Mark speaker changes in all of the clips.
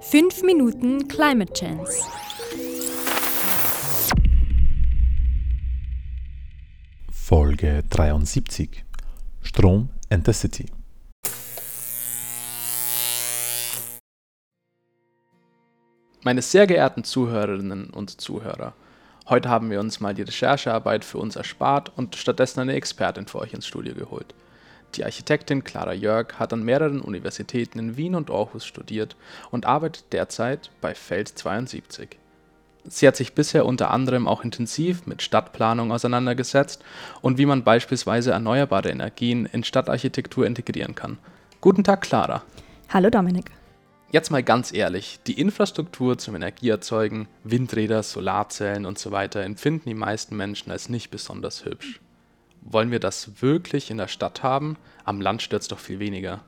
Speaker 1: 5 Minuten Climate Chance.
Speaker 2: Folge 73 Strom and the City.
Speaker 3: Meine sehr geehrten Zuhörerinnen und Zuhörer, heute haben wir uns mal die Recherchearbeit für uns erspart und stattdessen eine Expertin für euch ins Studio geholt. Die Architektin Clara Jörg hat an mehreren Universitäten in Wien und Aarhus studiert und arbeitet derzeit bei Feld 72. Sie hat sich bisher unter anderem auch intensiv mit Stadtplanung auseinandergesetzt und wie man beispielsweise erneuerbare Energien in Stadtarchitektur integrieren kann. Guten Tag, Clara.
Speaker 4: Hallo Dominik.
Speaker 3: Jetzt mal ganz ehrlich, die Infrastruktur zum Energieerzeugen, Windräder, Solarzellen und so weiter empfinden die meisten Menschen als nicht besonders hübsch. Wollen wir das wirklich in der Stadt haben? Am Land stört es doch viel weniger.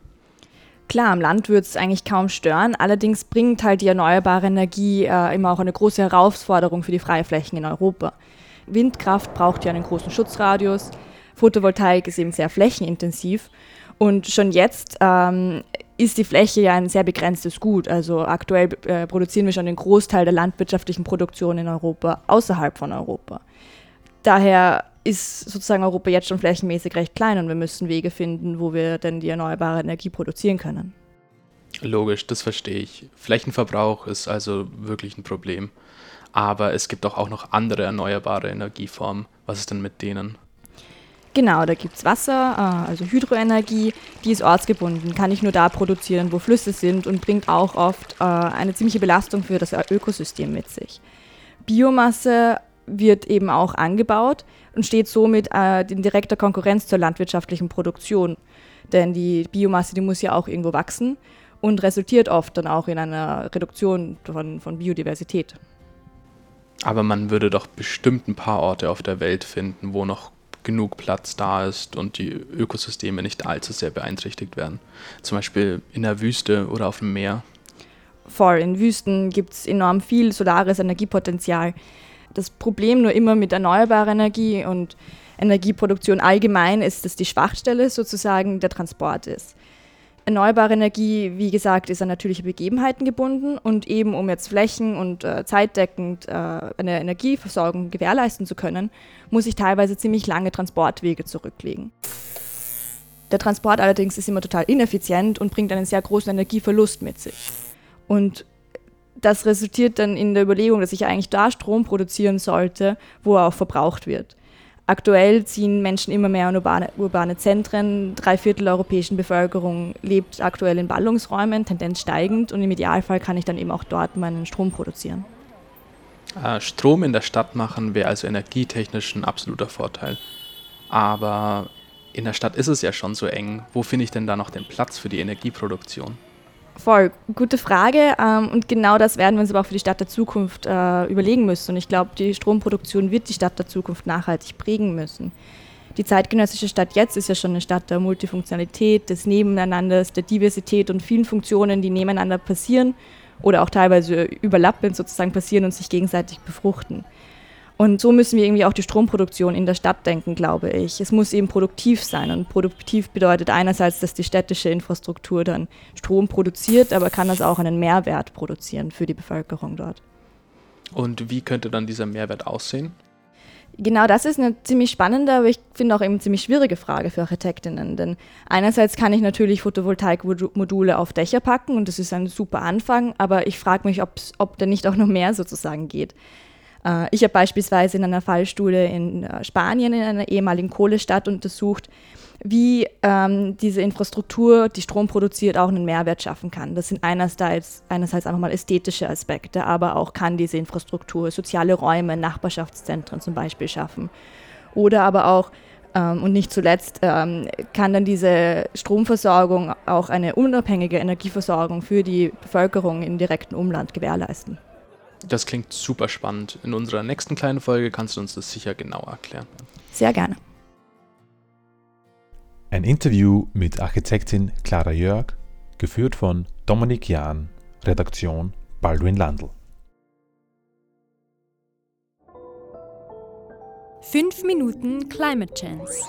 Speaker 4: Klar, am Land würde es eigentlich kaum stören, allerdings bringt halt die erneuerbare Energie äh, immer auch eine große Herausforderung für die Freiflächen in Europa. Windkraft braucht ja einen großen Schutzradius, Photovoltaik ist eben sehr flächenintensiv und schon jetzt ähm, ist die Fläche ja ein sehr begrenztes Gut. Also aktuell äh, produzieren wir schon den Großteil der landwirtschaftlichen Produktion in Europa außerhalb von Europa. Daher ist sozusagen Europa jetzt schon flächenmäßig recht klein und wir müssen Wege finden, wo wir denn die erneuerbare Energie produzieren können.
Speaker 3: Logisch, das verstehe ich. Flächenverbrauch ist also wirklich ein Problem. Aber es gibt doch auch noch andere erneuerbare Energieformen. Was ist denn mit denen?
Speaker 4: Genau, da gibt es Wasser, äh, also Hydroenergie, die ist ortsgebunden, kann ich nur da produzieren, wo Flüsse sind und bringt auch oft äh, eine ziemliche Belastung für das Ökosystem mit sich. Biomasse wird eben auch angebaut und steht somit äh, in direkter Konkurrenz zur landwirtschaftlichen Produktion. Denn die Biomasse, die muss ja auch irgendwo wachsen und resultiert oft dann auch in einer Reduktion von, von Biodiversität.
Speaker 3: Aber man würde doch bestimmt ein paar Orte auf der Welt finden, wo noch genug Platz da ist und die Ökosysteme nicht allzu sehr beeinträchtigt werden. Zum Beispiel in der Wüste oder auf dem Meer.
Speaker 4: Voll, in Wüsten gibt es enorm viel solares Energiepotenzial das Problem nur immer mit erneuerbarer Energie und Energieproduktion allgemein ist, dass die Schwachstelle sozusagen der Transport ist. Erneuerbare Energie, wie gesagt, ist an natürliche Begebenheiten gebunden und eben um jetzt flächen- und äh, zeitdeckend äh, eine Energieversorgung gewährleisten zu können, muss ich teilweise ziemlich lange Transportwege zurücklegen. Der Transport allerdings ist immer total ineffizient und bringt einen sehr großen Energieverlust mit sich. Und das resultiert dann in der Überlegung, dass ich eigentlich da Strom produzieren sollte, wo er auch verbraucht wird. Aktuell ziehen Menschen immer mehr in urbane, urbane Zentren. Drei Viertel der europäischen Bevölkerung lebt aktuell in Ballungsräumen, Tendenz steigend. Und im Idealfall kann ich dann eben auch dort meinen Strom produzieren.
Speaker 3: Äh, Strom in der Stadt machen wäre also energietechnisch ein absoluter Vorteil. Aber in der Stadt ist es ja schon so eng. Wo finde ich denn da noch den Platz für die Energieproduktion?
Speaker 4: Voll, gute Frage. Ähm, und genau das werden wir uns aber auch für die Stadt der Zukunft äh, überlegen müssen. Und ich glaube, die Stromproduktion wird die Stadt der Zukunft nachhaltig prägen müssen. Die zeitgenössische Stadt jetzt ist ja schon eine Stadt der Multifunktionalität, des Nebeneinanders, der Diversität und vielen Funktionen, die nebeneinander passieren oder auch teilweise überlappend sozusagen passieren und sich gegenseitig befruchten. Und so müssen wir irgendwie auch die Stromproduktion in der Stadt denken, glaube ich. Es muss eben produktiv sein. Und produktiv bedeutet einerseits, dass die städtische Infrastruktur dann Strom produziert, aber kann das auch einen Mehrwert produzieren für die Bevölkerung dort.
Speaker 3: Und wie könnte dann dieser Mehrwert aussehen?
Speaker 4: Genau das ist eine ziemlich spannende, aber ich finde auch eben ziemlich schwierige Frage für Architektinnen. Denn einerseits kann ich natürlich Photovoltaikmodule auf Dächer packen und das ist ein super Anfang, aber ich frage mich, ob da nicht auch noch mehr sozusagen geht. Äh, ich habe beispielsweise in einer Fallstudie in äh, Spanien, in einer ehemaligen Kohlestadt, untersucht, wie ähm, diese Infrastruktur, die Strom produziert, auch einen Mehrwert schaffen kann. Das sind einerseits, einerseits einfach mal ästhetische Aspekte, aber auch kann diese Infrastruktur soziale Räume, Nachbarschaftszentren zum Beispiel schaffen. Oder aber auch, ähm, und nicht zuletzt, ähm, kann dann diese Stromversorgung auch eine unabhängige Energieversorgung für die Bevölkerung im direkten Umland gewährleisten.
Speaker 3: Das klingt super spannend. In unserer nächsten kleinen Folge kannst du uns das sicher genauer erklären.
Speaker 4: Sehr gerne.
Speaker 2: Ein Interview mit Architektin Clara Jörg, geführt von Dominik Jahn, Redaktion Baldwin Landl.
Speaker 1: 5 Minuten Climate Chance.